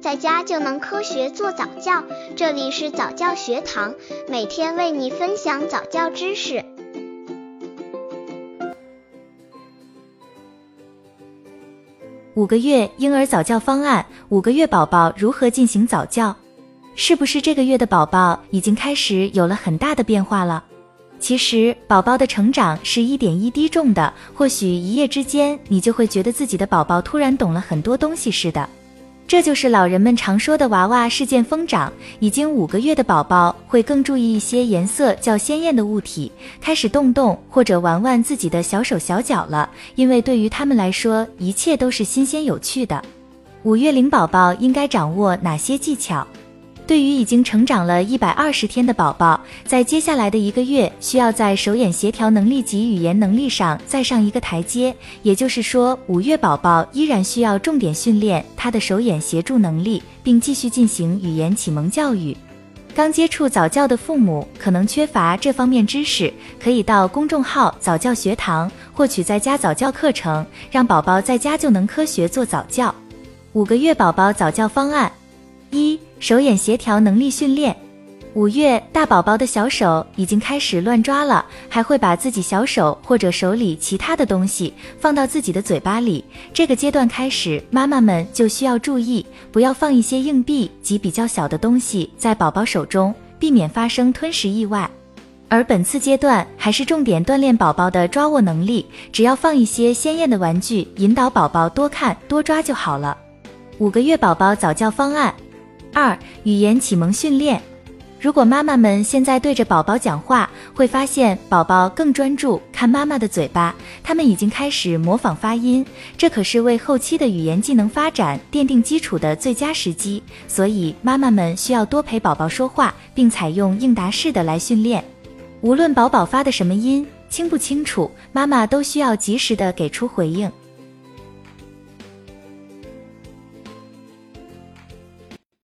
在家就能科学做早教。这里是早教学堂，每天为你分享早教知识。五个月婴儿早教方案，五个月宝宝如何进行早教？是不是这个月的宝宝已经开始有了很大的变化了？其实宝宝的成长是一点一滴重的，或许一夜之间你就会觉得自己的宝宝突然懂了很多东西似的。这就是老人们常说的娃娃事件疯长。已经五个月的宝宝会更注意一些颜色较鲜艳的物体，开始动动或者玩玩自己的小手小脚了，因为对于他们来说，一切都是新鲜有趣的。五月龄宝宝应该掌握哪些技巧？对于已经成长了一百二十天的宝宝，在接下来的一个月，需要在手眼协调能力及语言能力上再上一个台阶。也就是说，五月宝宝依然需要重点训练他的手眼协助能力，并继续进行语言启蒙教育。刚接触早教的父母可能缺乏这方面知识，可以到公众号早教学堂获取在家早教课程，让宝宝在家就能科学做早教。五个月宝宝早教方案。手眼协调能力训练，五月大宝宝的小手已经开始乱抓了，还会把自己小手或者手里其他的东西放到自己的嘴巴里。这个阶段开始，妈妈们就需要注意，不要放一些硬币及比较小的东西在宝宝手中，避免发生吞食意外。而本次阶段还是重点锻炼宝宝的抓握能力，只要放一些鲜艳的玩具，引导宝宝多看多抓就好了。五个月宝宝早教方案。二、语言启蒙训练。如果妈妈们现在对着宝宝讲话，会发现宝宝更专注看妈妈的嘴巴，他们已经开始模仿发音，这可是为后期的语言技能发展奠定基础的最佳时机。所以妈妈们需要多陪宝宝说话，并采用应答式的来训练。无论宝宝发的什么音清不清楚，妈妈都需要及时的给出回应。